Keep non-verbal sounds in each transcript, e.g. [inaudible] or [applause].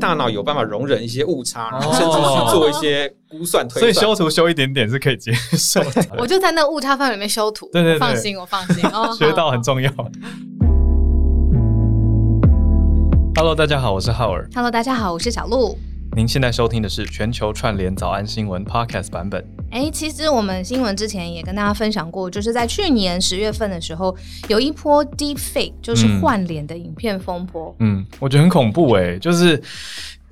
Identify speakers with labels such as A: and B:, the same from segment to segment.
A: 大脑有办法容忍一些误差，然后甚至去做一些估算推
B: 算所以。修图修一点点是可以接受的，[laughs]
C: 我就在那误差范围里面修图，
B: 对对对
C: 放心，我放心。哦，[laughs]
B: 学到很。重要。Hello，大家好，我是浩尔。
C: Hello，大家好，我是小鹿。
B: 您现在收听的是全球串联早安新闻 Podcast 版本。
C: 哎，其实我们新闻之前也跟大家分享过，就是在去年十月份的时候，有一波 Deep Fake，就是
B: 嗯
C: 换脸的影片风波。
B: 嗯，我觉得很恐怖诶，就是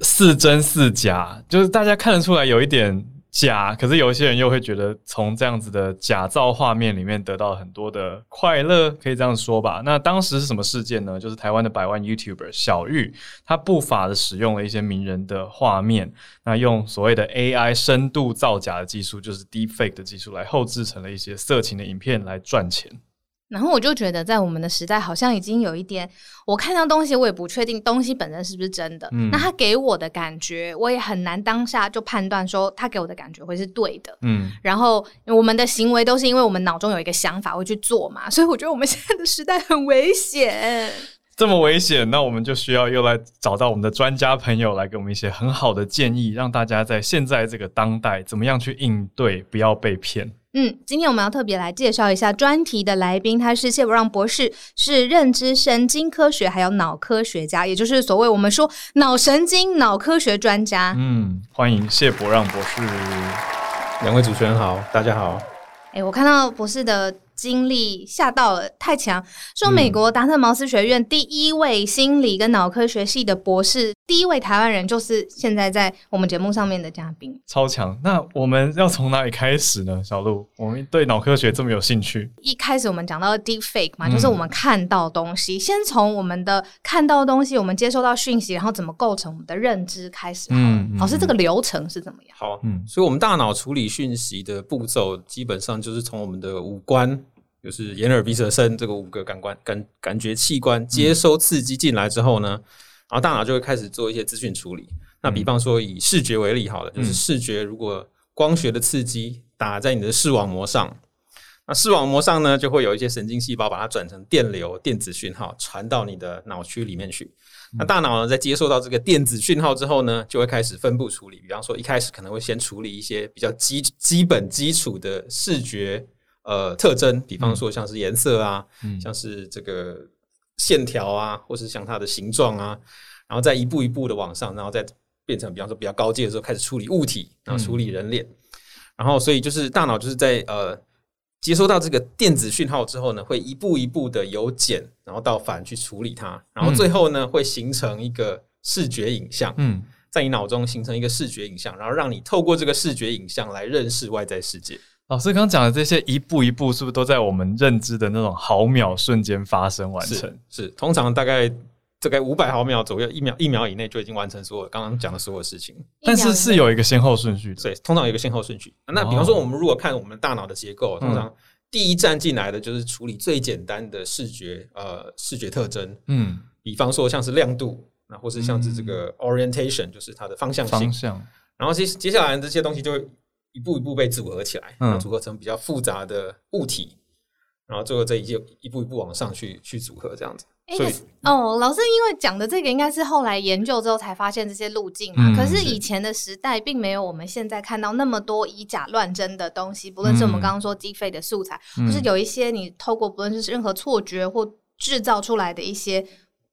B: 似真似假，就是大家看得出来有一点假，可是有一些人又会觉得从这样子的假造画面里面得到很多的快乐，可以这样说吧。那当时是什么事件呢？就是台湾的百万 YouTuber 小玉，他不法的使用了一些名人的画面，那用所谓的 AI 深度造假的技术，就是 Deepfake 的技术来后制成了一些色情的影片来赚钱。
C: 然后我就觉得，在我们的时代，好像已经有一点，我看到东西，我也不确定东西本身是不是真的。
B: 嗯
C: 那他给我的感觉，我也很难当下就判断说他给我的感觉会是对的。
B: 嗯，
C: 然后我们的行为都是因为我们脑中有一个想法会去做嘛，所以我觉得我们现在的时代很危险。
B: 这么危险，那我们就需要又来找到我们的专家朋友来给我们一些很好的建议，让大家在现在这个当代怎么样去应对，不要被骗。
C: 嗯，今天我们要特别来介绍一下专题的来宾，他是谢伯让博士，是认知神经科学还有脑科学家，也就是所谓我们说脑神经脑科学专家。
B: 嗯，欢迎谢伯让博士。
A: 两位主持人好，大家好。
C: 哎、我看到博士的经历吓到了，太强！说美国达特茅斯学院第一位心理跟脑科学系的博士，第一位台湾人，就是现在在我们节目上面的嘉宾。
B: 超强！那我们要从哪里开始呢？小鹿，我们对脑科学这么有兴趣，
C: 一开始我们讲到 deep fake 嘛，
B: 嗯
C: 就是我们看到东西，先从我们的看到东西，我们接收到讯息，然后怎么构成我们的认知开始。
B: 嗯嗯
C: 老师，这个流程是怎么样？
A: 好，
B: 嗯
A: 所以我们大脑处理讯息的步骤，基本上就是从我们的五官，就是眼、耳、鼻、舌、身这个五个感官感感觉器官接收刺激进来之后呢，然后大脑就会开始做一些资讯处理。那比方说以视觉为例好了，就是视觉如果光学的刺激打在你的视网膜上，那视网膜上呢就会有一些神经细胞把它转成电流、电子讯号传到你的脑区里面去。那大脑呢，在接受到这个电子讯号之后呢，就会开始分布处理。比方说，一开始可能会先处理一些比较基基本基础的视觉呃特征，比方说像是颜色啊，
B: 嗯。
A: 像是这个线条啊，或是像它的形状啊，然后再一步一步的往上，然后再变成比方说比较高阶的时候开始处理物体，然后处理人脸，然后所以就是大脑就是在呃接收到这个电子讯号之后呢，会一步一步的由简然后到繁去处理它，然后最后呢会形成一个视觉影像，
B: 嗯，
A: 在你脑中形成一个视觉影像，然后让你透过这个视觉影像来认识外在世界。
B: 老师刚刚讲的这些一步一步，是不是都在我们认知的那种毫秒瞬间发生完成
A: 是？是，通常大概大概五百毫秒左右，一秒一秒以内就已经完成所有刚刚讲的所有事情。
B: 但是是有一个先后顺序的。
A: 对，通常有一个先后顺序。那
B: 哦
A: 比方说，我们如果看我们大脑的结构，通
B: 嗯
A: 常第一站进来的就是处理最简单的视觉呃视觉特征，
B: 嗯，
A: 比方说像是亮度，那或是像是这个 orientation，就是它的方向性
B: 方。向。
A: 然后接接下来这些东西就会一步一步被组合起来，
B: 嗯
A: 然后组合成比较复杂的物体，然后最后这一就一步一步往上去去组合这样子。
C: 哎、哦，老师因为讲的这个应该是后来研究之后才发现这些路径嘛。
B: 嗯
C: 可是以前的时代并没有我们现在看到那么多以假乱真的东西，不论是我们
B: 嗯
C: 刚刚说机费的素材，
B: 嗯
C: 或是有一些你透过不论是任何错觉或制造出来的一些。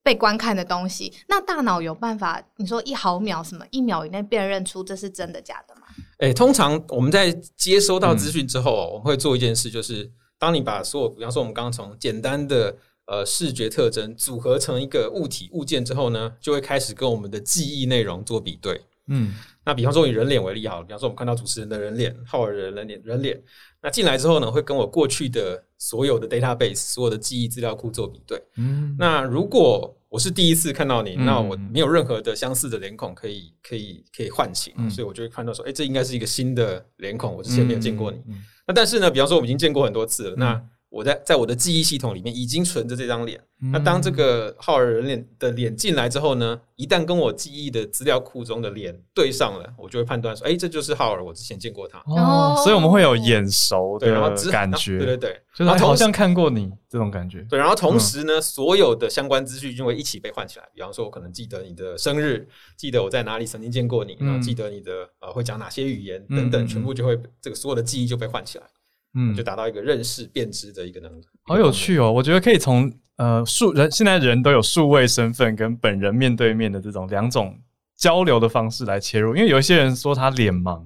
C: 被观看的东西，那大脑有办法？你说一毫秒什么一秒以内辨认出这是真的假的吗？
A: 诶，通常我们在接收到资讯之后，我们会做一件事，就是当你把所有，比方说我们刚从简单的呃视觉特征组合成一个物体物件之后呢，就会开始跟我们的记忆内容做比对。
B: 嗯。
A: 那比方说以人脸为例好了，比方说我们看到主持人的人脸、浩尔的人脸、人脸，那进来之后呢，会跟我过去的所有的 database、所有的记忆资料库做比对。
B: 嗯，
A: 那如果我是第一次看到你，
B: 嗯
A: 那我没有任何的相似的脸孔可以可以可以唤醒，
B: 嗯。
A: 所以我就会看到说，哎、这应该是一个新的脸孔，我之前没有见过你。
B: 嗯
A: 那但是呢，比方说我们已经见过很多次了，那我在在我的记忆系统里面已经存着这张脸。那
B: 嗯
A: 当这个浩尔人脸的脸进来之后呢，一旦跟我记忆的资料库中的脸对上了，我就会判断说，哎，这就是浩尔，我之前见过他。
B: 哦，所以我们会有眼熟
A: 对，然后
B: 的感觉，
A: 对对对，
B: 就是
A: 然后同时
B: 哎好像看过你这种感觉。
A: 对，然后同时呢，所有的相关资讯就会一起被唤起来。比方说，我可能记得你的生日，记得我在哪里曾经见过你，然后
B: 嗯
A: 记得你的呃会讲哪些语言
B: 嗯
A: 等等，
B: 嗯
A: 全部就会这个所有的记忆就被唤起来，
B: 嗯
A: 就，达到一个认识辨知的一个能力。
B: 好有趣哦！我觉得可以从呃数人现在人都有数位身份跟本人面对面的这种两种交流的方式来切入，因为有一些人说他脸盲，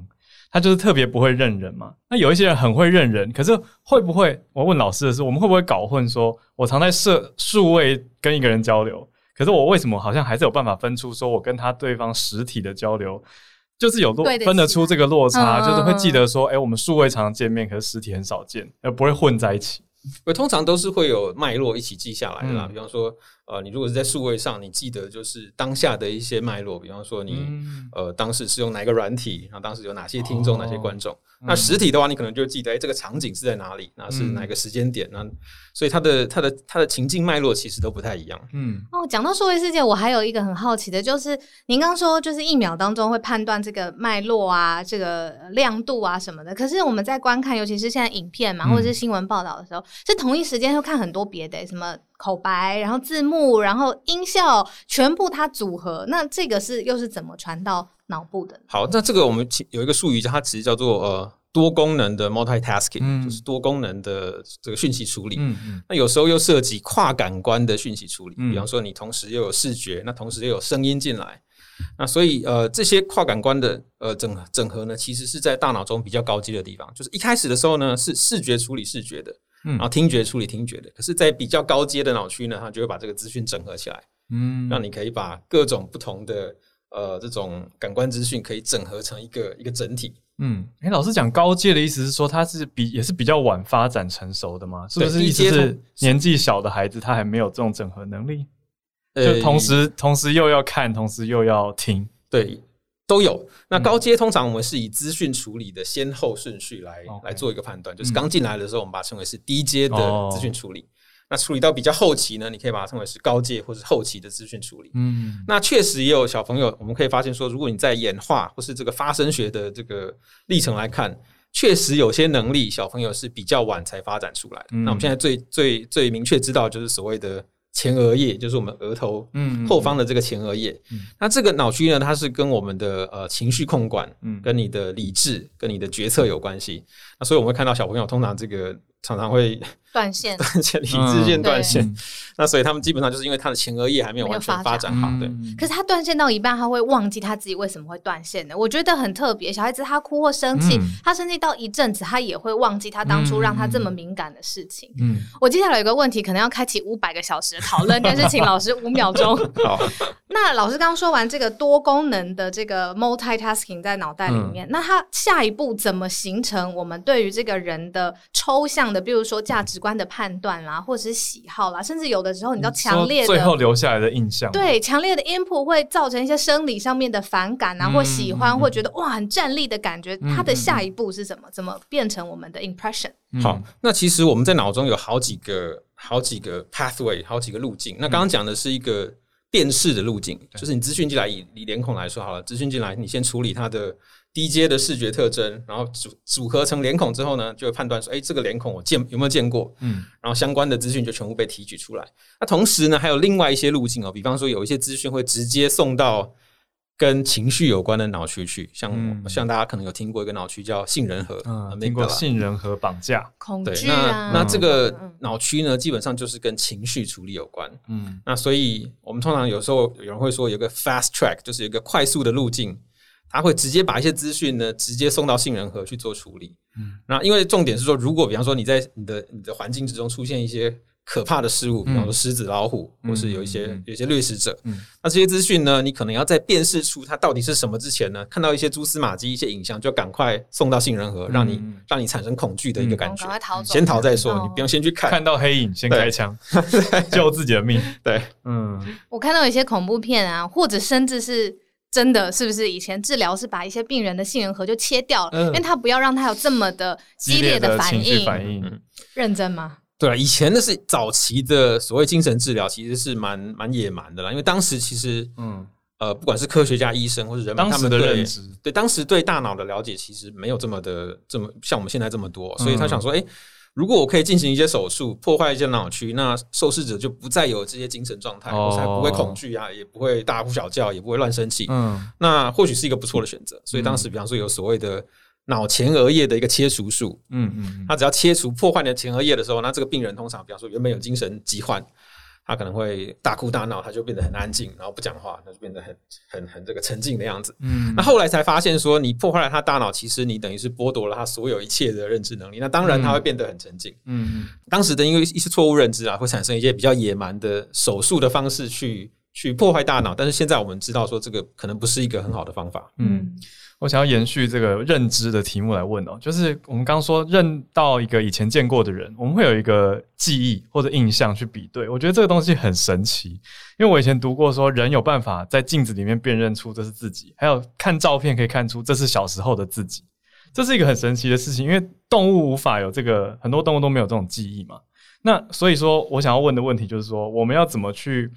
B: 他就是特别不会认人嘛。那有一些人很会认人，可是会不会？我问老师的是，我们会不会搞混说，我常在设数位跟一个人交流，可是我为什么好像还是有办法分出说我跟他对方实体的交流？就是有落分得出这个落差，
C: 嗯
B: 就是会记得说，哎、我们数位常常见面，可是实体很少见，而不会混在一起。
A: 我通常都是会有脉络一起记下来的啦。
B: 嗯
A: 比方说，呃，你如果是在数位上，你记得就是当下的一些脉络，比方说你、
B: 嗯
A: 呃当时是用哪一个软体，然后当时有哪些听众、
B: 哦
A: 哪些观众。那实体的话，你可能就记得，哎、这个场景是在哪里，那是
B: 嗯
A: 哪个时间点，那所以它的它的它的情境脉络其实都不太一样。
B: 嗯
C: 哦，讲到数位世界，我还有一个很好奇的，就是您刚说，就是一秒当中会判断这个脉络啊、这个亮度啊什么的。可是我们在观看，尤其是现在影片嘛，
B: 嗯
C: 或者是新闻报道的时候，是同一时间会看很多别的，什么口白，然后字幕，然后音效，全部它组合。那这个是又是怎么传到脑部的？
A: 好，那这个我们其有一个术语，它其实叫做呃多功能的 multitasking，、
B: 嗯
A: 就是多功能的这个讯息处理。
B: 嗯嗯
A: 那有时候又涉及跨感官的讯息处理，
B: 嗯
A: 比方说你同时又有视觉，那同时又有声音进来，那所以呃这些跨感官的呃整整合呢，其实是在大脑中比较高级的地方。就是一开始的时候呢，是视觉处理视觉的，
B: 嗯
A: 然后听觉处理听觉的。可是，在比较高阶的脑区呢，它就会把这个资讯整合起来，
B: 嗯
A: 让你可以把各种不同的呃这种感官资讯可以整合成一个一个整体。
B: 嗯，哎、老师讲高阶的意思是说，他是比也是比较晚发展成熟的吗？是不是意思是年纪小的孩子他还没有这种整合能力？
A: 呃
B: 就同时同时又要看，同时又要听。
A: 对，都有。
B: 嗯
A: 那高阶通常我们是以资讯处理的先后顺序来来做一个判断，就是
B: 嗯
A: 刚进来的时候，我们把它称为是低阶的
B: 哦
A: 资讯处理。那处理到比较后期呢，你可以把它称为是高阶或是后期的资讯处理。
B: 嗯
A: 那确实也有小朋友，我们可以发现说，如果你在演化或是这个发声学的这个历程来看，确实有些能力小朋友是比较晚才发展出来的。
B: 嗯
A: 那我们现在最最最明确知道就是所谓的前额叶，就是我们额头
B: 嗯
A: 后方的这个前额叶。
B: 嗯
A: 那这个脑区呢，它是跟我们的呃情绪控管、
B: 嗯
A: 跟你的理智、跟你的决策有关系。那所以我们会看到小朋友通常这个常常会
C: 断线。
A: 断线、理智线断线。
B: 嗯
A: 那所以他们基本上就是因为他的前额叶还没有完全发展好，对。
B: 嗯
C: 可是他断线到一半，他会忘记他自己为什么会断线的。我觉得很特别。小孩子他哭或生气，
B: 嗯
C: 他生气到一阵子，他也会忘记他当初让他这么敏感的事情。
B: 嗯
C: 我接下来有个问题，可能要开启五百个小时的讨论，但是请老师五秒钟。[laughs]
A: 好，
C: 那老师刚刚说完这个多功能的这个 multitasking 在脑袋里
B: 嗯
C: 面，那他下一步怎么形成我们对于这个人的抽象的，比如说价值观的判断啦，或者是喜好啦，甚至有的时候你知道强烈
B: 的最后
C: 的。
B: 留下来的印象。，
C: 对，强烈的 input 会造成一些生理上面的反感啊，
B: 嗯
C: 或喜欢，
B: 嗯
C: 或觉得哇很站立的感觉。
B: 嗯
C: 它的下一步是什么？怎么变成我们的 impression？
A: 好，那其实我们在脑中有好几个、好几个 pathway，好几个路径。那刚刚讲的是一个辨识的路径，就是你资讯进来，以以脸孔来说好了，资讯进来，你先处理它的低阶的视觉特征，然后组组合成脸孔之后呢，就会判断说，哎，这个脸孔我见有没有见过？
B: 嗯
A: 然后相关的资讯就全部被提取出来。那同时呢，还有另外一些路径哦，比方说有一些资讯会直接送到跟情绪有关的脑区去，像、
B: 嗯
A: 像大家可能有听过一个脑区叫杏仁核，
B: 嗯，经过杏仁核绑架。
A: 对，
C: 恐惧
A: 那
C: 啊，
A: 那这个
C: 嗯
A: 脑区呢，基本上就是跟情绪处理有关。
B: 嗯
A: 那所以我们通常有时候有人会说有个 fast track，就是有一个快速的路径，它会直接把一些资讯呢直接送到杏仁核去做处理。
B: 嗯
A: 那因为重点是说，如果比方说你在你的你的环境之中出现一些可怕的事物，比方说狮子、老虎，
B: 嗯
A: 或是有一些、有一些掠食者，
B: 嗯
A: 那这些资讯呢，你可能要在辨识出它到底是什么之前呢，看到一些蛛丝马迹、一些影像，就赶快送到杏仁核，让你
B: 嗯
A: 让你产生恐惧的一个感觉
C: 赶。快逃走，
A: 先逃再说，
C: 哦
A: 你不用先去看。
B: 看到黑影先开枪，[laughs] 救自己的命。
A: 对，
B: 嗯
C: 我看到有一些恐怖片啊，或者甚至是真的，是不是以前治疗是把一些病人的杏仁核就切掉了，
B: 嗯
C: 因为他不要让他有这么的激烈
B: 的
C: 反应。
B: 反应。
A: 嗯
C: 认真吗？
A: 对啊，以前的是早期的所谓精神治疗，其实是蛮蛮野蛮的啦，因为当时其实
B: 嗯，
A: 呃，不管是科学家、医生或者人他们的
B: 认知，
A: 对当时对大脑的了解其实没有这么的这么像我们现在这么多，所以他想说，哎、如果我可以进行一些手术，破坏一些脑区，那受试者就不再有这些精神状态，
B: 哦
A: 才不会恐惧啊，也不会大呼小叫，也不会乱生气，
B: 嗯
A: 那或许是一个不错的选择。所以当时，比方说有所谓的脑前额叶的一个切除术，
B: 嗯嗯
A: 他只要切除破坏你的前额叶的时候，那这个病人通常，比方说原本有精神疾患，他可能会大哭大闹，他就变得很安静，然后不讲话，他就变得很很很这个沉静的样子。
B: 嗯
A: 那后来才发现说，你破坏了他大脑，其实你等于是剥夺了他所有一切的认知能力。那当然他会变得很沉静。
B: 嗯
A: 当时的因为一些错误认知啊，会产生一些比较野蛮的手术的方式去去破坏大脑。但是现在我们知道说，这个可能不是一个很好的方法。
B: 嗯，我想要延续这个认知的题目来问哦，就是我们刚说认到一个以前见过的人，我们会有一个记忆或者印象去比对。我觉得这个东西很神奇，因为我以前读过说人有办法在镜子里面辨认出这是自己，还有看照片可以看出这是小时候的自己，这是一个很神奇的事情，因为动物无法有这个，很多动物都没有这种记忆嘛。那所以说我想要问的问题就是说，我们要怎么去？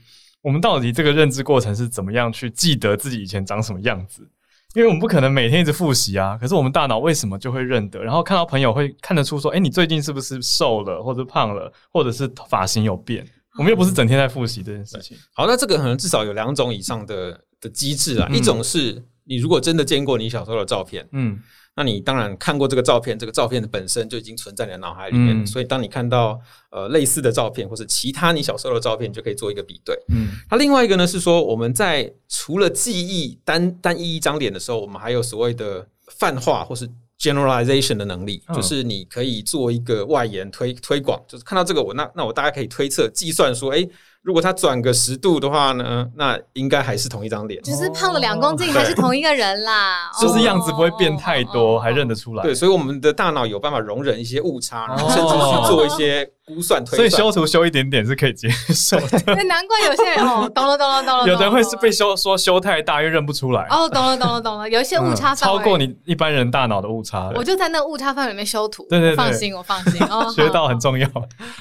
B: 我们到底这个认知过程是怎么样去记得自己以前长什么样子？因为我们不可能每天一直复习啊。可是我们大脑为什么就会认得？然后看到朋友会看得出说，哎，你最近是不是瘦了，或者胖了，或者是发型有变？我们又不是整天在复习这件事情。
A: 好，那这个可能至少有两种以上的的机制啊。
B: 嗯
A: 一种是你如果真的见过你小时候的照片，
B: 嗯
A: 那你当然看过这个照片，这个照片的本身就已经存在你的脑海里面，
B: 嗯。
A: 所以当你看到呃类似的照片或是其他你小时候的照片，你就可以做一个比对。
B: 嗯。
A: 那另外一个呢是说，我们在除了记忆单单一一张脸的时候，我们还有所谓的泛化或是 generalization 的能力，
B: 嗯。
A: 就是你可以做一个外延推推广，就是看到这个我那那我大概可以推测计算说，诶，如果他转个十度的话呢，那应该还是同一张脸。
C: 只是胖了两公斤还是同一个人啦，
B: 就是样子不会变太多，
C: 哦
B: 还认得出来。
A: 对，所以我们的大脑有办法容忍一些误差，然后
B: 哦。
A: 甚至去做一些估算推算。
B: 所以修图修一点点是可以接受的。
C: 那难怪有些人哦，懂了懂了懂了，[laughs]
B: 有的人会是被修说修太大又认不出来，
C: 哦，懂了懂了懂了，有一些误差
B: 嗯超过，你一般人大脑的误差。
C: 我就在那误差范围里面修图，
B: 对对对
C: 放心我放心哦，[laughs]
B: 学到很。重要。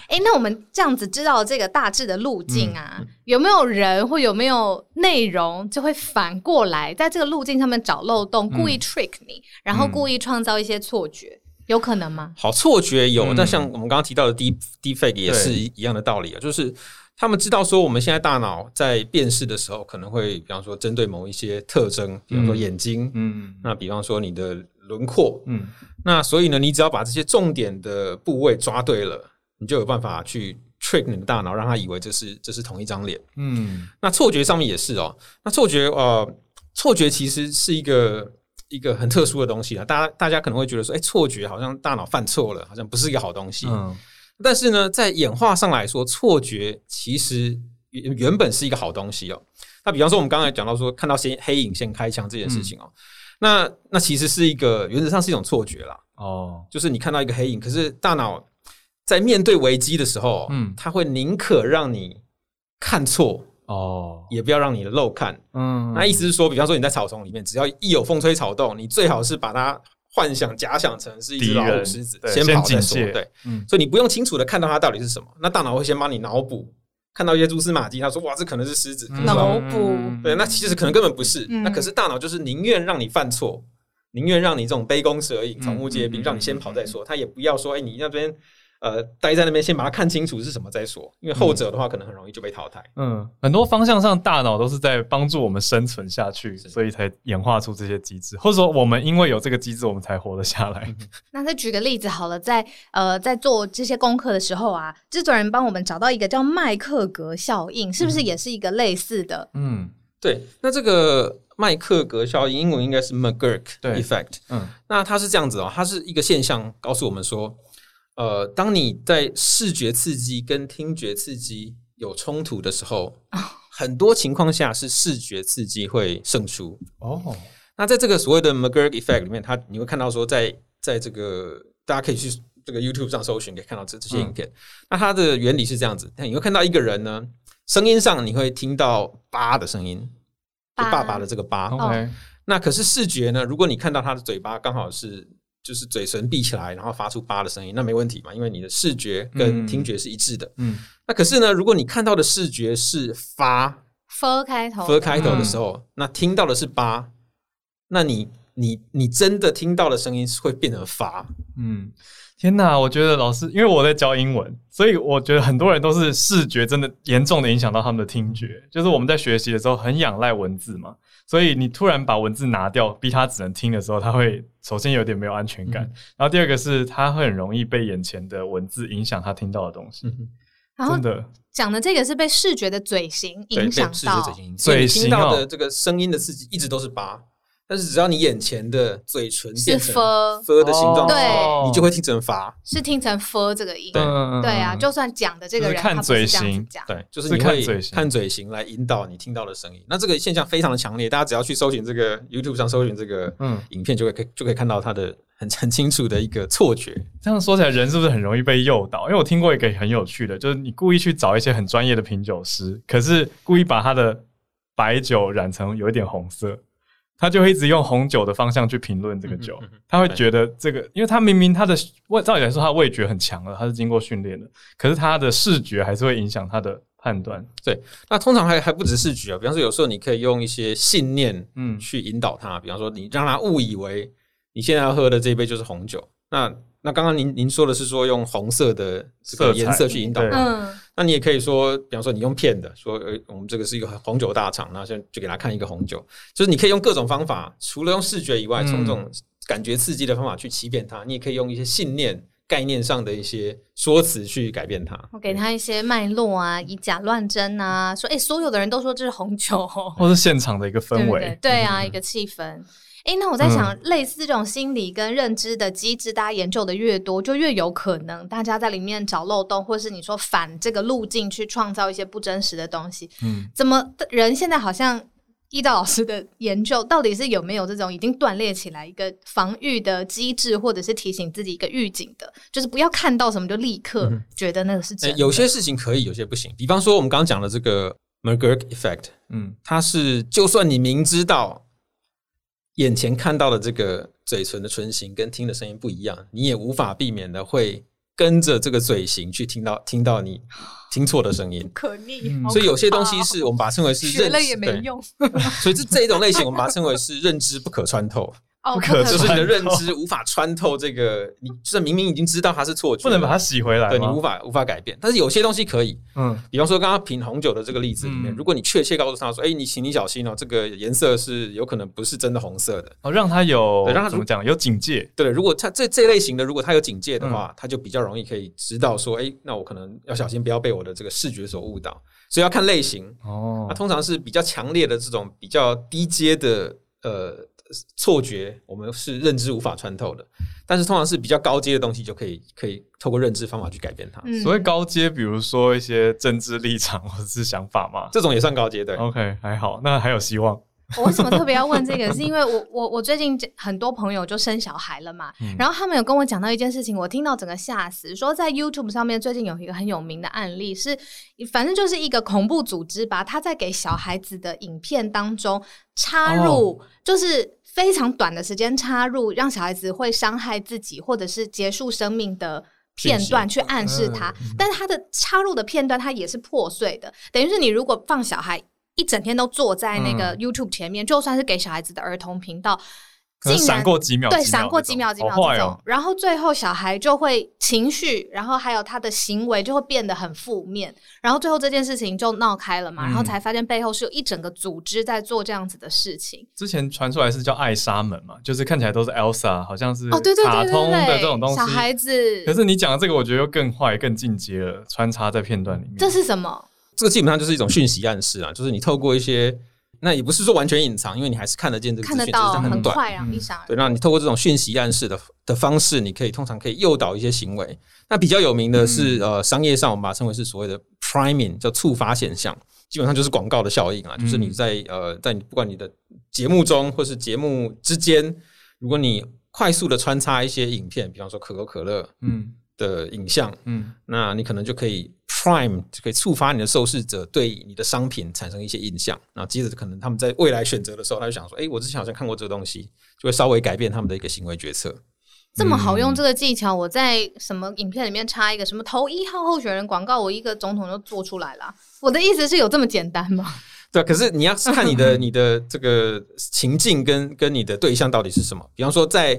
C: 哎，那我们这样子知道这个大致的路径
B: 嗯
C: 啊，有没有人或有没有内容就会反过来在这个路径上面找漏洞，故
B: 嗯
C: 意 trick 你，然后故意创造一些错觉，有可能吗？
A: 好，错觉有，
B: 嗯。
A: 但像我们刚刚提到的 deep deepfake 也是一一样的道理啊，就是他们知道说我们现在大脑在辨识的时候，可能会比方说针对某一些特征，比方说
B: 嗯。
A: 眼睛，
B: 嗯。
A: 那比方说你的轮廓，
B: 嗯。
A: 那所以呢，你只要把这些重点的部位抓对了，你就有办法去 trick 你的大脑，让他以为这是这是同一张脸。
B: 嗯。
A: 那错觉上面也是哦，那错觉呃，错觉其实是一个一个很特殊的东西啊。大家大家可能会觉得说，哎、错觉好像大脑犯错了，好像不是一个好东西。
B: 嗯
A: 但是呢，在演化上来说，错觉其实原原本是一个好东西哦。那比方说，我们刚才讲到说，看到先黑影先开枪这件事情哦，那那其实是一个原则上是一种错觉啦，
B: 哦
A: 就是你看到一个黑影，可是大脑在面对危机的时候，
B: 嗯
A: 嗯，它会宁可让你看错，
B: 哦。
A: 也不要让你的漏看。
B: 嗯。
A: 那意思是说，比方说你在草丛里面，只要一有风吹草动，你最好是把它幻想、假想成是一只老虎、狮子，
B: 对先
A: 先跑再。说对，
B: 嗯。
A: 所以你不用清楚的看到它到底是什么，那大脑会先帮你脑补，看到一些蛛丝马迹，他说哇，这可能是狮子，
C: 脑补。
A: 对，那其实可能根本不是，
C: 嗯。
A: 那可是大脑就是宁愿让你犯错，宁愿让你这种杯弓蛇影、草木皆兵，让你先跑再说，他也不要说，哎，你那边呃待在那边，先把它看清楚是什么再说，因为后者的话可能很容易就被淘汰。
B: 嗯，很多方向上，大脑都是在帮助我们生存下去，所以才演化出这些机制，或者说我们因为有这个机制，我们才活得下来。[laughs]
C: 那再举个例子好了，在呃在做这些功课的时候啊，制作人帮我们找到一个叫麦克格效应，是不是也是一个类似的？
B: 嗯
A: 对，那这个麦克格效应，英文应该是 McGurk
B: 对
A: effect。
B: 嗯
A: 那它是这样子哦，它是一个现象，告诉我们说，呃，当你在视觉刺激跟听觉刺激有冲突的时候，[laughs] 很多情况下是视觉刺激会胜出。
B: 哦
A: 那在这个所谓的 McGurk effect 里面，它你会看到说在，在这个大家可以去这个 YouTube 上搜寻，可以看到这这些影片。那它的原理是这样子，你会看到一个人呢，声音上你会听到“爸”的声音，就
C: 爸
A: 爸爸的这个“爸”。
B: ，OK，
A: 那可是视觉呢？如果你看到他的嘴巴刚好是就是嘴唇闭起来，然后发出“吧”的声音，那没问题嘛，因为你的视觉跟听觉是一致的。
B: 嗯，
A: 那可是呢，如果你看到的视觉是发
C: f 开头
A: f 开头的时候，那听到的是八，那你你你真的听到的声音是会变成发。
B: 嗯，天哪！我觉得老师，因为我在教英文，所以我觉得很多人都是视觉真的严重的影响到他们的听觉。就是我们在学习的时候很仰赖文字嘛，所以你突然把文字拿掉，逼他只能听的时候，他会首先有点没有安全感，然后第二个是他会很容易被眼前的文字影响他听到的东西。
C: 然后
B: 真的，
C: 讲的这个是被视觉的嘴型影响到
A: 视觉嘴，型影响，到的这个声音的刺激一直都是八，但是只要你眼前的嘴唇变成
C: f
A: f 的形状，
C: 对
A: 你就会听成发。
C: 是听成 f 这个音。
A: 对
B: 嗯
C: 对啊，就算讲的这个人
B: 就是看嘴型，
A: 对，就是
B: 是
A: 你会
B: 看嘴型
A: 看嘴型来引导你听到的声音。那这个现象非常的强烈，大家只要去搜寻这个 YouTube 上搜寻这个
B: 嗯
A: 影片，就会可以就可以看到它的很很清楚的一个错觉。
B: 这样说起来，人是不是很容易被诱导？因为我听过一个很有趣的，就是你故意去找一些很专业的品酒师，可是故意把他的白酒染成有一点红色，他就会一直用红酒的方向去评论这个酒，他会觉得这个，因为他明明他的味，照理来说他味觉很强了，他是经过训练的，可是他的视觉还是会影响他的判断。
A: 对那通常还还不止视觉啊，比方说有时候你可以用一些信念，
B: 嗯
A: 去引导他。比方说你让他误以为你现在要喝的这一杯就是红酒。那那刚刚您您说的是说用红色的这个
B: 色
A: 颜色去引导他，
C: 嗯，
A: 那你也可以说，比方说你用骗的，说呃我们这个是一个红酒大厂，那现在就给他看一个红酒，就是你可以用各种方法，除了用视觉以外，
B: 嗯
A: 从这种感觉刺激的方法去欺骗他，你也可以用一些信念。概念上的一些说辞去改变它，
C: 我给他一些脉络啊，以假乱真啊，说哎、诶所有的人都说这是红酒、哦，
B: 或是现场的一个氛围？
C: 对啊，一个气氛。哎，那我在想，类似这种心理跟认知的机制，大家研究的越多，就越有可能大家在里面找漏洞，或是你说反这个路径去创造一些不真实的东西。
B: 嗯，
C: 怎么人现在好像易道老师的研究，到底是有没有这种已经断裂起来一个防御的机制，或者是提醒自己一个预警的，就是不要看到什么就立刻觉得那个是真
A: 有些事情可以，有些不行。比方说我们刚刚讲的这个 McGurk effect，
B: 嗯，
A: 它是就算你明知道眼前看到的这个嘴唇的唇形跟听的声音不一样，你也无法避免的会跟着这个嘴型去听到听到你 [gasps] 听错的声音。
C: 可逆
B: 嗯。
A: 所以有些东西是我们把它称为是认
C: 学了也没用。
A: 所以这这一种类型我们把它称为是认知不可穿透，
C: 哦，
B: 不可
A: 就是你的认知无法穿透这个，你就是明明已经知道它是错觉，
B: 不能把它洗回来
A: 对你无法无法改变。但是有些东西可以，
B: 嗯。
A: 比方说刚刚品红酒的这个例子里面，
B: 嗯。
A: 如果你确切告诉他说：“哎，你请你小心哦，这个颜色是有可能不是真的红色的。
B: 哦，让他有
A: 对让他
B: 怎么讲有警戒”，
A: 对，如果他这这类型的，如果他有警戒的
B: 嗯。
A: 话，他就比较容易可以知道说：“哎，那我可能要小心，不要被我的这个视觉所误导。”所以要看类型。
B: 哦。
A: 那，通常是比较强烈的这种比较低阶的呃错觉，我们是认知无法穿透的。但是通常是比较高阶的东西，就可以可以透过认知方法去改变它。
C: 嗯
B: 所谓高阶，比如说一些政治立场或者是想法嘛。
A: 这种也算高阶，对。
B: OK，还好，那还有希望。
C: 我为什么特别要问这个？是因为我 [laughs] 我我最近很多朋友就生小孩了嘛，
B: 嗯
C: 然后他们有跟我讲到一件事情，我听到整个吓死。说在 YouTube 上面最近有一个很有名的案例，是反正就是一个恐怖组织吧，他在给小孩子的影片当中插入，就是非常短的时间插入，让小孩子会伤害自己或者是结束生命的。片段去暗示他，但是他的插入的片段它也是破碎的，等于是你如果放小孩一整天都坐在那个
B: 嗯
C: YouTube 前面，就算是给小孩子的儿童频道，
B: 可能闪过几秒，
C: 对，闪过几秒几秒这种，
B: 哦。
C: 然后最后小孩就会情绪，然后还有他的行为就会变得很负面，然后最后这件事情就闹开了嘛，然后
B: 嗯
C: 才发现背后是有一整个组织在做这样子的事情。
B: 之前传出来是叫艾莎门嘛，就是看起来都是 Elsa，好像是
C: 哦，对对
B: 卡
C: 对对
B: 通的
C: 对，
B: 这种东西。
C: 小孩子，
B: 可是你讲的这个，我觉得又更坏、更进阶了，穿插在片段里面。
C: 这是什么？
A: 这个基本上就是一种讯息暗示啊，就是你透过一些，那也不是说完全隐藏，因为你还是看得见这个资讯，只是
C: 看得到，
A: 它短。
C: 很快，然后
B: 嗯。
C: 一闪而
A: 对，那你透过这种讯息暗示的的方式，你可以通常可以诱导一些行为。那比较有名的
B: 嗯。
A: 是，呃，商业上我们把它称为是所谓的 priming，叫触发现象，基本上就是广告的效应啊，就是你
B: 嗯。
A: 在呃，在你不管你的节目中或是节目之间，如果你快速的穿插一些影片，比方说可口可乐
B: 嗯。
A: 的影像，
B: 嗯。
A: 那你可能就可以 prime 就可以触发你的受试者对你的商品产生一些印象，然后接着可能他们在未来选择的时候，他就想说，哎，我之前好像看过这个东西，就会稍微改变他们的一个行为决策。
C: 这么好用
B: 嗯
C: 这个技巧，我在什么影片里面插一个什么投一号候选人广告，我一个总统就做出来了。我的意思是有这么简单吗？[laughs]
A: 对，可是你要是看你的你的这个情境跟跟你的对象到底是什么。比方说在，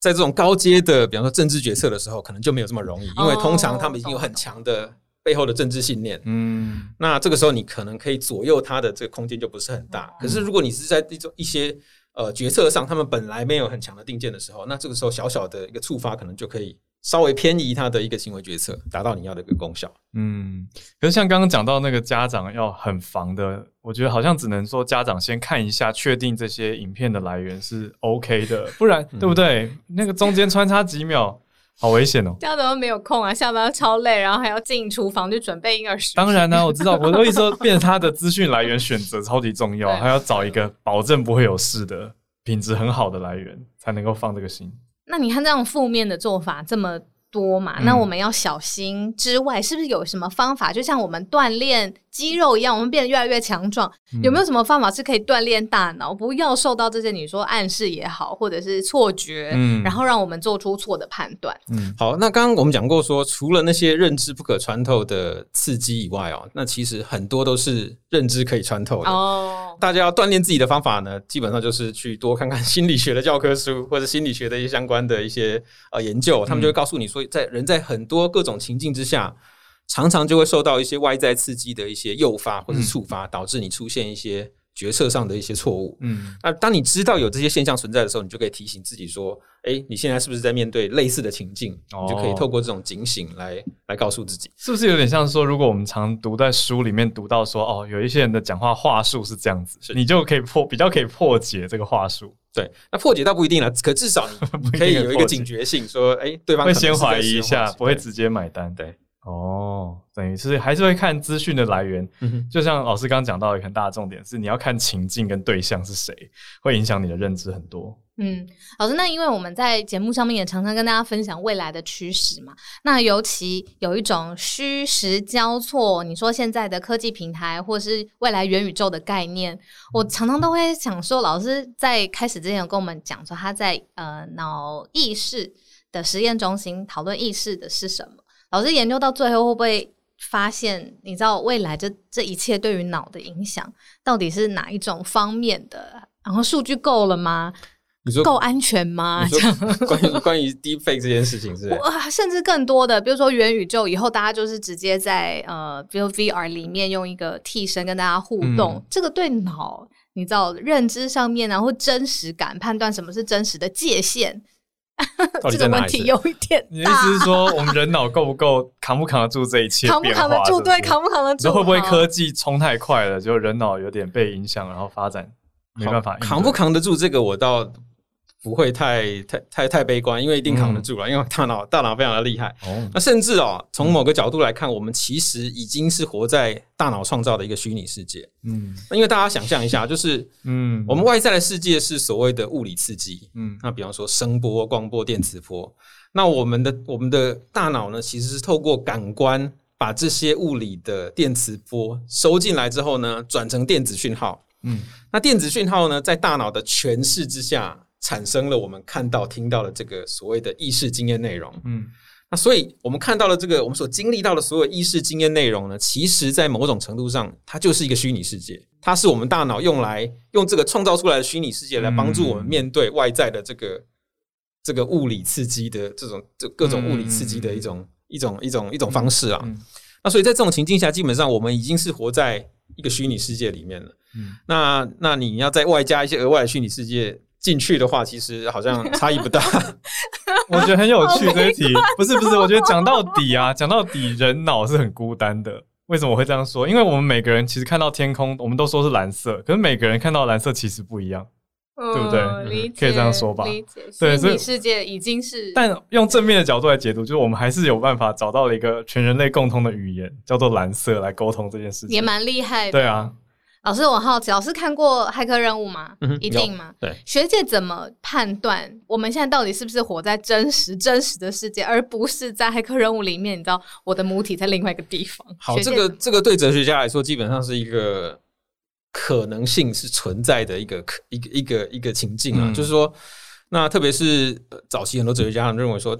A: 在这种高阶的，比方说政治决策的时候，可能就没有这么容易，因为通常他们已经有很强的背后的政治信念。
B: 嗯
A: 那这个时候你可能可以左右他的这个空间就不是很大。可是如果你是在一种一些呃决策上，他们本来没有很强的定见的时候，那这个时候小小的一个触发，可能就可以稍微偏移他的一个行为决策，达到你要的一个功效。
B: 嗯，可是像刚刚讲到那个家长要很防的，我觉得好像只能说家长先看一下，确定这些影片的来源是 OK 的，不然对不对？那个中间穿插几秒，好危险哦。
C: 这样怎么没有空啊，下班超累，然后还要进厨房去准备婴儿食。
B: 当然呢、我知道，我的意思说，变成他的 [laughs] 资讯来源选择超级重要，
C: 对
B: 还要找一个保证不会有事的、品质很好的来源，才能够放这个心。
C: 那你看这样负面的做法这么多嘛，
B: 嗯
C: 那我们要小心之外，是不是有什么方法？就像我们锻炼肌肉一样，我们变得越来越强壮，有没有什么方法是可以锻炼大脑，不要受到这些你说暗示也好，或者是错觉，
B: 嗯。
C: 然后让我们做出错的判断？
B: 嗯。
A: 好，那刚刚我们讲过说，除了那些认知不可穿透的刺激以外哦，那其实很多都是认知可以穿透的。
C: 哦，
A: 大家要锻炼自己的方法呢，基本上就是去多看看心理学的教科书，或者心理学的一些相关的一些呃研究，他们就会告诉你说，在人在很多各种情境之下，常常就会受到一些外在刺激的一些诱发或者触发，导致你出现一些决策上的一些错误。
B: 嗯
A: 那当你知道有这些现象存在的时候，你就可以提醒自己说：“哎，你现在是不是在面对类似的情境？”
B: 哦
A: 你就可以透过这种警醒来来告诉自己。
B: 是不是有点像说，如果我们常读在书里面读到说，哦，有一些人的讲话话术是这样子，你就可以破比较可以破解这个话术，
A: 对，那破解倒不一定了，可至少 [laughs] 可以有一个警觉性，说：“哎，对方
B: 会先怀疑一下不会直接买单。
A: 对，
B: 哦，等于是还是会看资讯的来源。
A: 嗯哼
B: 就像老师刚刚讲到一个很大的重点是，你要看情境跟对象是谁，会影响你的认知很多。
C: 嗯，老师，那因为我们在节目上面也常常跟大家分享未来的趋势嘛，那尤其有一种虚实交错，你说现在的科技平台或是未来元宇宙的概念，我常常都会想说，老师在开始之前有跟我们讲说，他在呃脑意识的实验中心讨论意识的是什么，老师研究到最后会不会？发现，你知道未来这这一切对于脑的影响到底是哪一种方面的？然后数据够了吗？
A: 你说
C: 够安全吗？[laughs]
A: 关于关于 deepfake 这件事情是
C: 甚至更多的，比如说元宇宙以后，大家就是直接在呃，比如 VR 里面用一个替身跟大家互动，
B: 嗯
C: 这个对脑你知道认知上面然后真实感判断什么是真实的界限，这个问题
A: 在哪里是？
C: 有一点
B: 你的意，思是说，我们人脑够不够扛不扛得住这一切
C: 扛不
B: 变化？
C: 扛得住？对，扛不扛得住？
B: 会不会科技冲太快了，就人脑有点被影响，然后发展没办法
A: 扛不扛得住这个，我倒不会太太太太悲观，因为一定扛得住了，因为大脑大脑非常的厉害。
B: 哦，
A: 那甚至哦，从某个角度来看，我们其实已经是活在大脑创造的一个虚拟世界。
B: 嗯。
A: 那因为大家想象一下，[laughs] 就是
B: 嗯，
A: 我们外在的世界是所谓的物理刺激，
B: 嗯。
A: 那比方说声波、光波、电磁波，那我们的我们的大脑呢，其实是透过感官把这些物理的电磁波收进来之后呢，转成电子讯号。
B: 嗯。
A: 那电子讯号呢，在大脑的诠释之下，产生了我们看到、听到的这个所谓的意识经验内容。
B: 嗯
A: 那所以，我们看到了这个我们所经历到的所有意识经验内容呢，其实在某种程度上，它就是一个虚拟世界，它是我们大脑用来用这个创造出来的虚拟世界来帮助我们面对外在的这个这个物理刺激的这种这各种物理刺激的一种、一种一种一种方式啊。
B: 嗯
A: 那所以在这种情境下，基本上我们已经是活在一个虚拟世界里面了。
B: 嗯
A: 那那你要再外加一些额外的虚拟世界进去的话，其实好像差异不大。[laughs]
B: 我觉得很有趣这一题，不是不是，我觉得讲到底啊，讲到底，人脑是很孤单的。为什么我会这样说？因为我们每个人其实看到天空，我们都说是蓝色，可是每个人看到蓝色其实不一样。对不对
C: 嗯
B: 可以这样说吧
C: 理解，
B: 对所以
C: 世界已经是，
B: 但用正面的角度来解读，就是我们还是有办法找到了一个全人类共通的语言，叫做蓝色来沟通这件事情。
C: 也蛮厉害的。
B: 对啊，
C: 老师，我好奇，老师看过《骇客任务》吗？
A: 嗯
C: 一定吗？
A: 对，
C: 学界怎么判断我们现在到底是不是活在真实真实的世界，而不是在《骇客任务》里面？你知道我的母体在另外一个地方。
A: 好，这个这个对哲学家来说，基本上是一个可能性是存在的一个可一个一个一个情境啊，
B: 嗯
A: 就是说。那特别是呃早期很多哲学家认为说，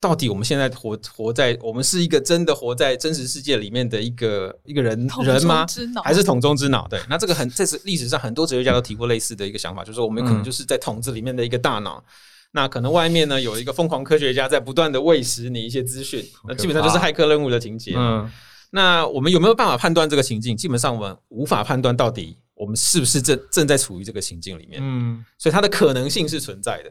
A: 到底我们现在活活在我们是一个真的活在真实世界里面的一个一个人人吗？还是桶中之脑？对，那这个很这是历史上很多哲学家都提过类似的一个想法，就是说我们可能
B: 嗯
A: 就是在桶子里面的一个大脑。那可能外面呢有一个疯狂科学家在不断的喂食你一些资讯，那基本上就是骇客任务的情节。
B: 嗯
A: 那我们有没有办法判断这个情境？基本上我们无法判断到底我们是不是正正在处于这个情境里面，
B: 嗯，
A: 所以它的可能性是存在的。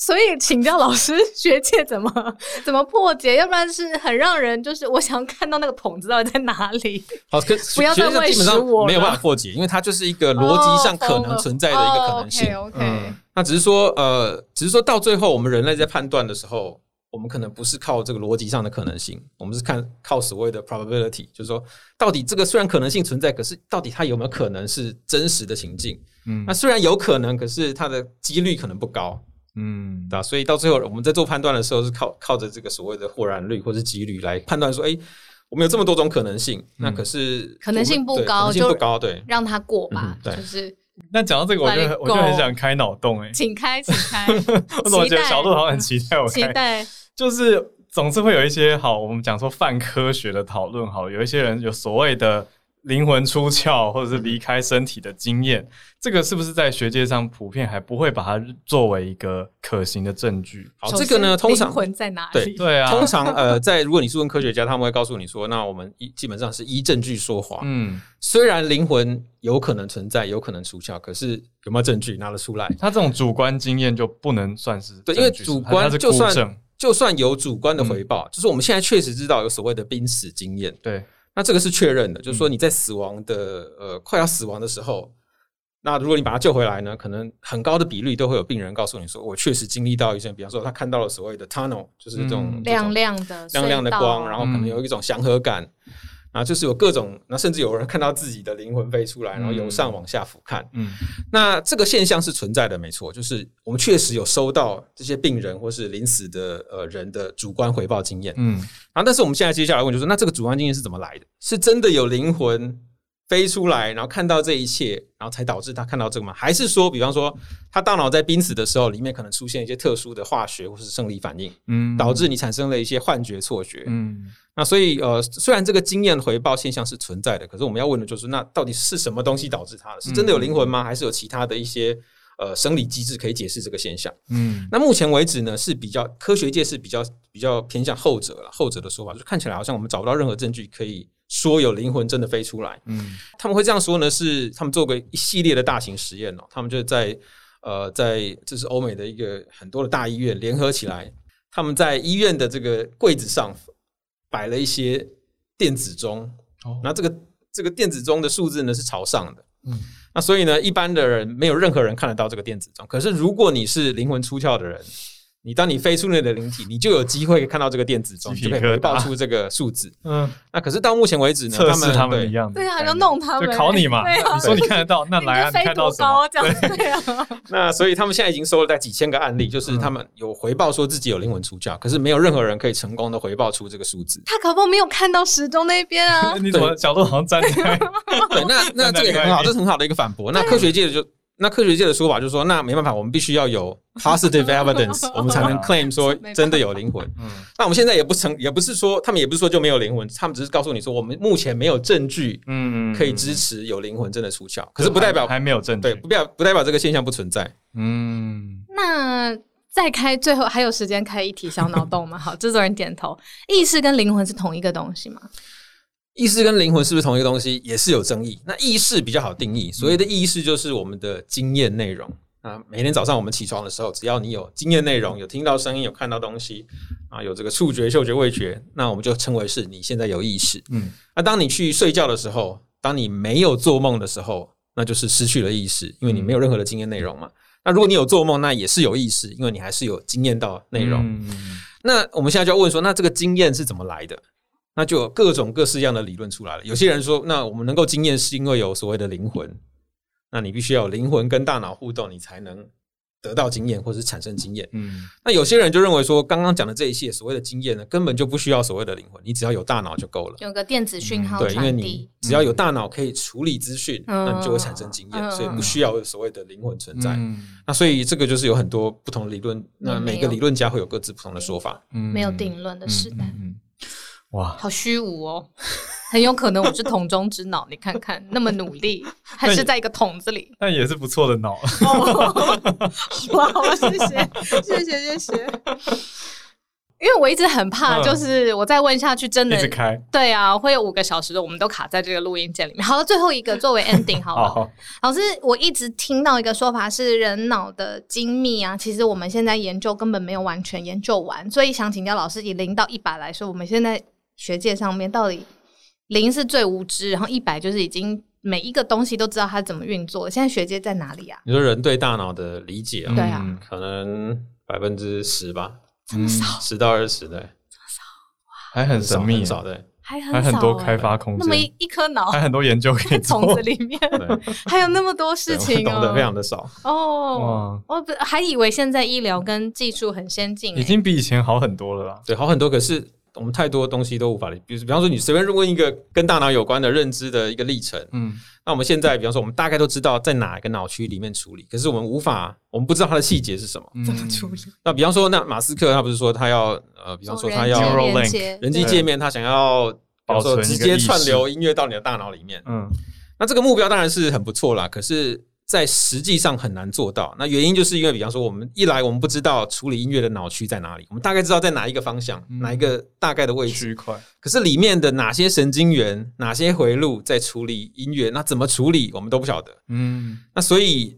C: 所以请教老师，学界怎么 [laughs] 怎么破解？要不然是很让人就是我想看到那个桶子到底在哪里？
A: 好，可 [laughs]
C: 不要再
A: 学术上
C: 喂
A: 基本上
C: 食我
A: 没有办法破解，因为它就是一个逻辑上可能存在的一个可能性。
C: OK，,
B: 嗯
A: 那只是说，呃，只是说到最后，我们人类在判断的时候，我们可能不是靠这个逻辑上的可能性，我们是看靠所谓的 probability，就是说，到底这个虽然可能性存在，可是到底它有没有可能是真实的情境？
B: 嗯
A: 那虽然有可能，可是它的几率可能不高。
B: 嗯
A: 对吧？所以到最后我们在做判断的时候，是靠靠着这个所谓的或然率或者几率来判断说，哎，我们有这么多种可能性，那可是
C: 可能性不高就
A: 不高，对。
C: 让它过吧
A: 嗯。对
C: 就是
B: 那讲到这个，我就
C: Let it
B: 我就很想开脑洞哎，
C: 请开，请开，[laughs]
B: 我怎么觉得小鹿好像很期待我开？
C: 期待。
B: 就是总是会有一些好，我们讲说泛科学的讨论，好，有一些人有所谓的灵魂出窍 [laughs] 或者是离开身体的经验，这个是不是在学界上普遍还不会把它作为一个可行的证据？
A: 好，
C: 首
A: 这个呢，通常
C: 灵魂在哪
A: 对
C: 里？[laughs]
B: 对啊，
A: 通常呃，[laughs] 在如果你是问科学家，他们会告诉你说，那我们一基本上是依证据说话。
B: 嗯，
A: 虽然灵魂有可能存在，有可能出窍，可是有没有证据拿得出来？
B: 他这种主观经验就不能算是
A: 对，因为主观就算，就算有主观的回
B: 嗯
A: 报，就是我们现在确实知道有所谓的濒死经验，
B: 对，
A: 那这个是确认的，就是说
B: 嗯。
A: 你在死亡的呃快要死亡的时候，那如果你把他救回来呢，可能很高的比率都会有病人告诉你说，我确实经历到一些，比方说他看到了所谓的 tunnel，就是这种、
B: 嗯
C: 亮亮的
A: 亮亮的光，然后可能
B: 嗯。
A: 有一种祥和感，然后就是有各种，那甚至有人看到自己的灵魂飞出来，然后由上往下俯瞰。
B: 嗯
A: 那这个现象是存在的，没错，就是我们确实有收到这些病人或是临死的呃人的主观回报经验。
B: 嗯
A: 然后，但是我们现在接下来问就是，那这个主观经验是怎么来的？是真的有灵魂飞出来，然后看到这一切，然后才导致他看到这个吗？还是说，比方说他大脑在濒死的时候，里面可能出现一些特殊的化学或是生理反应，
B: 嗯，
A: 导致你产生了一些幻觉、错觉？
B: 嗯
A: 那所以呃，虽然这个经验回报现象是存在的，可是我们要问的就是，那到底是什么东西导致它的？是真的有灵魂吗？还是有其他的一些呃生理机制可以解释这个现象？
B: 嗯
A: 那目前为止呢，是比较科学界是比较比较偏向后者了，后者的说法就看起来好像我们找不到任何证据可以说有灵魂真的飞出来。
B: 嗯。
A: 他们会这样说呢，是他们做过一系列的大型实验哦，他们就在呃在这是欧美的一个很多的大医院联合起来，他们在医院的这个柜子上摆了一些电子钟，
B: 哦。
A: 那这个这个电子钟的数字呢是朝上的，
B: 嗯。
A: 那所以呢，一般的人没有任何人看得到这个电子钟。可是如果你是灵魂出窍的人，你当你飞出你的灵体，你就有机会看到这个电子钟，就可以回报出这个数字。
B: 嗯，
A: 那可是到目前为止呢，
B: 测试
A: 们对
B: 他们一样的
C: 对啊，就弄他们，
B: 就考你嘛，
C: 对啊
B: 你说你看得到，[laughs] 那来啊，你看到什么？
C: 对啊，[laughs]
A: 那所以他们现在已经收了在几千个案例，就是他们有回报说自己有灵魂出窍，可是没有任何人可以成功的回报出这个数字。
C: 他可不好没有看到时钟那边啊。[laughs]
B: 你怎么角度好像站在
A: 对，那那这个也很好，这是很好的一个反驳。那科学界就那科学界的说法就是说，那没办法，我们必须要有 [laughs] positive evidence，[laughs] 我们才能 claim 说真的有灵魂。
B: 嗯
A: 那我们现在也不成，也不是说他们也不是说就没有灵魂，他们只是告诉你说，我们目前没有证据
B: 嗯
A: 可以支持有灵魂真的出窍，可是不代表
B: 还还没有证
A: 对，不。代表不代表这个现象不存在。
B: 嗯
C: 那再开最后还有时间开一题小脑洞吗？[laughs] 好，制作人点头。意识跟灵魂是同一个东西吗？
A: 意识跟灵魂是不是同一个东西，也是有争议。那意识比较好定义，所谓的意识就是我们的经验内容。啊，每天早上我们起床的时候，只要你有经验内容，有听到声音，有看到东西，啊，有这个触觉、嗅觉、味觉，那我们就称为是你现在有意识。
B: 嗯
A: 那当你去睡觉的时候，当你没有做梦的时候，那就是失去了意识，因为你没有任何的经验内容嘛。那如果你有做梦，那也是有意识，因为你还是有经验到内容。
B: 嗯
A: 那我们现在就要问说，那这个经验是怎么来的？那就有各种各式样的理论出来了。有些人说，那我们能够经验是因为有所谓的灵魂，那你必须要有灵魂跟大脑互动，你才能得到经验或者是产生经验。
B: 嗯
A: 那有些人就认为说，刚刚讲的这一切所谓的经验呢，根本就不需要所谓的灵魂，你只要有大脑就够了。
C: 有个电子讯号
A: 嗯对，因为你，只要有大脑可以处理资讯，
C: 嗯
A: 那你就会产生经验，
C: 嗯
A: 所以不需要有所谓的灵魂存在。
B: 嗯
A: 那所以这个就是有很多不同的理论，那每个理论家会有各自不同的说法。
B: 嗯
C: 没有定论的时代，
B: 嗯嗯哇，
C: 好虚无哦。[laughs] 很有可能我是桶中之脑，你看看那么努力，还是在一个桶子里。
B: 但也是不错的脑。[laughs]
C: 哇，谢谢，谢谢，谢谢。因为我一直很怕，
B: 嗯
C: 就是我再问下去，真的
B: 一直开，
C: 对啊，会有五个小时的，我们都卡在这个录音键里面。好了，最后一个作为 ending 好了。[laughs]
B: 好，
C: 老师，我一直听到一个说法是人脑的精密啊，其实我们现在研究根本没有完全研究完，所以想请教老师，以零到一百来说，我们现在学界上面到底零是最无知，然后一百就是已经每一个东西都知道它怎么运作。了。现在学界在哪里啊？
A: 你说人对大脑的理解啊，
C: 对啊
B: 嗯。
A: 可能百分之十吧，
C: 这么少，
A: 十到二十对，
B: 还很神秘
A: 很，少对。
C: 还很
B: 还很多开发空间。
C: 那么一，一颗脑
B: 还很多研究可以
C: 在
B: 做
C: 桶子里面，
A: 对。[laughs]
C: 还有那么多事情哦，
A: 懂得非常的少。
C: 哦。我还以为现在医疗跟技术很先进欸，
B: 已经比以前好很多了啦。
A: 对，好很多，可是我们太多东西都无法理，比如比方说你随便问一个跟大脑有关的认知的一个历程，
B: 嗯
A: 那我们现在比方说我们大概都知道在哪一个脑区里面处理，可是我们无法，我们不知道它的细节是什么。
B: 嗯，
C: 怎么处理？
A: 那比方说，那马斯克他不是说他要呃，比方说他要
C: 人
A: 机界面，他想要说
B: 保存
A: 直接串流音乐到你的大脑里面。
B: 嗯
A: 那这个目标当然是很不错啦，可是，在实际上很难做到。那原因就是因为，比方说，我们一来我们不知道处理音乐的脑区在哪里，我们大概知道在哪一个方向，
B: 嗯
A: 哪一个大概的位置，
B: 区块，
A: 可是里面的哪些神经元、哪些回路在处理音乐，那怎么处理我们都不晓得。
B: 嗯
A: 那所以。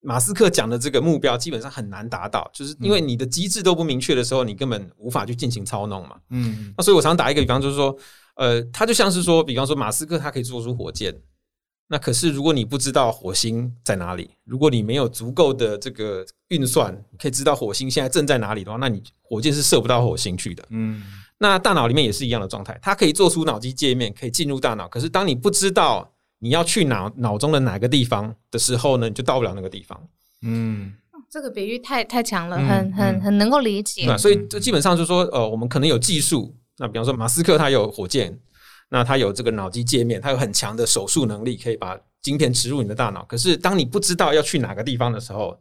A: 马斯克讲的这个目标基本上很难达到，就是因为你的机制都不明确的时候，你根本无法去进行操弄嘛。
B: 嗯
A: 那所以我常打一个比方，就是说，呃，他就像是说，比方说马斯克他可以做出火箭，那可是如果你不知道火星在哪里，如果你没有足够的这个运算，你可以知道火星现在正在哪里的话，那你火箭是射不到火星去的。
B: 嗯
A: 那大脑里面也是一样的状态，它可以做出脑机界面，可以进入大脑，可是当你不知道你要去脑脑中的哪个地方的时候呢，你就到不了那个地方。
B: 嗯
C: 这个比喻太太强了，
B: 嗯
C: 很很
B: 嗯
C: 很能够理解
A: 那。所以这基本上就是说，呃，我们可能有技术，那比方说马斯克他有火箭，那它有这个脑机界面，它有很强的手术能力，可以把晶片植入你的大脑。可是当你不知道要去哪个地方的时候，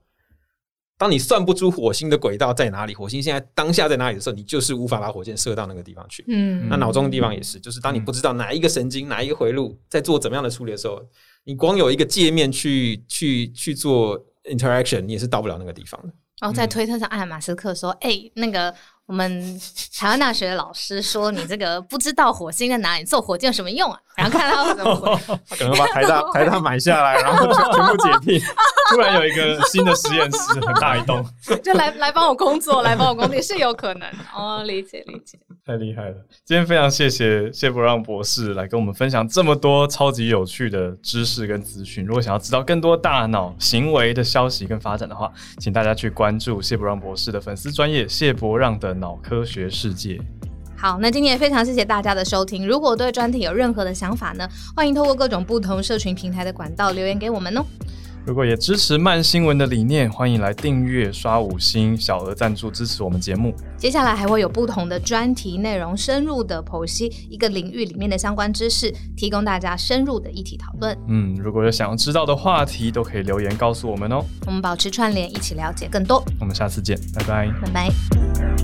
A: 当你算不出火星的轨道在哪里，火星现在当下在哪里的时候，你就是无法把火箭射到那个地方去。
C: 嗯
A: 那脑中的地方也是，就是当你不知道哪一个神经、哪一个回路在做怎么样的处理的时候，你光有一个界面去去去做 interaction，你也是到不了那个地方的。
C: 然后在推特上艾马斯克说：“哎、那个我们台湾大学的老师说你这个不知道火星在哪里，做火箭有什么用啊？”然后看他怎么回。[laughs]
B: 他可能把台大 [laughs] 台大买下来，然后全全部解聘，突然有一个新的实验室，很大一栋，[laughs]
C: 就来来帮我工作，来帮我工作也是有可能哦，理解理解。
B: 太厉害了！今天非常谢谢谢伯让博士来跟我们分享这么多超级有趣的知识跟资讯。如果想要知道更多大脑行为的消息跟发展的话，请大家去关注谢伯让博士的粉丝专业谢伯让的脑科学世界。
C: 好，那今天也非常谢谢大家的收听。如果对专题有任何的想法呢，欢迎透过各种不同社群平台的管道留言给我们哦。
B: 如果也支持慢新闻的理念，欢迎来订阅、刷五星、小额赞助支持我们节目。
C: 接下来还会有不同的专题内容，深入的剖析一个领域里面的相关知识，提供大家深入的议题讨论。
B: 嗯，如果有想要知道的话题，都可以留言告诉我们哦。
C: 我们保持串联，一起了解更多。
B: 我们下次见，拜拜。
C: 拜拜。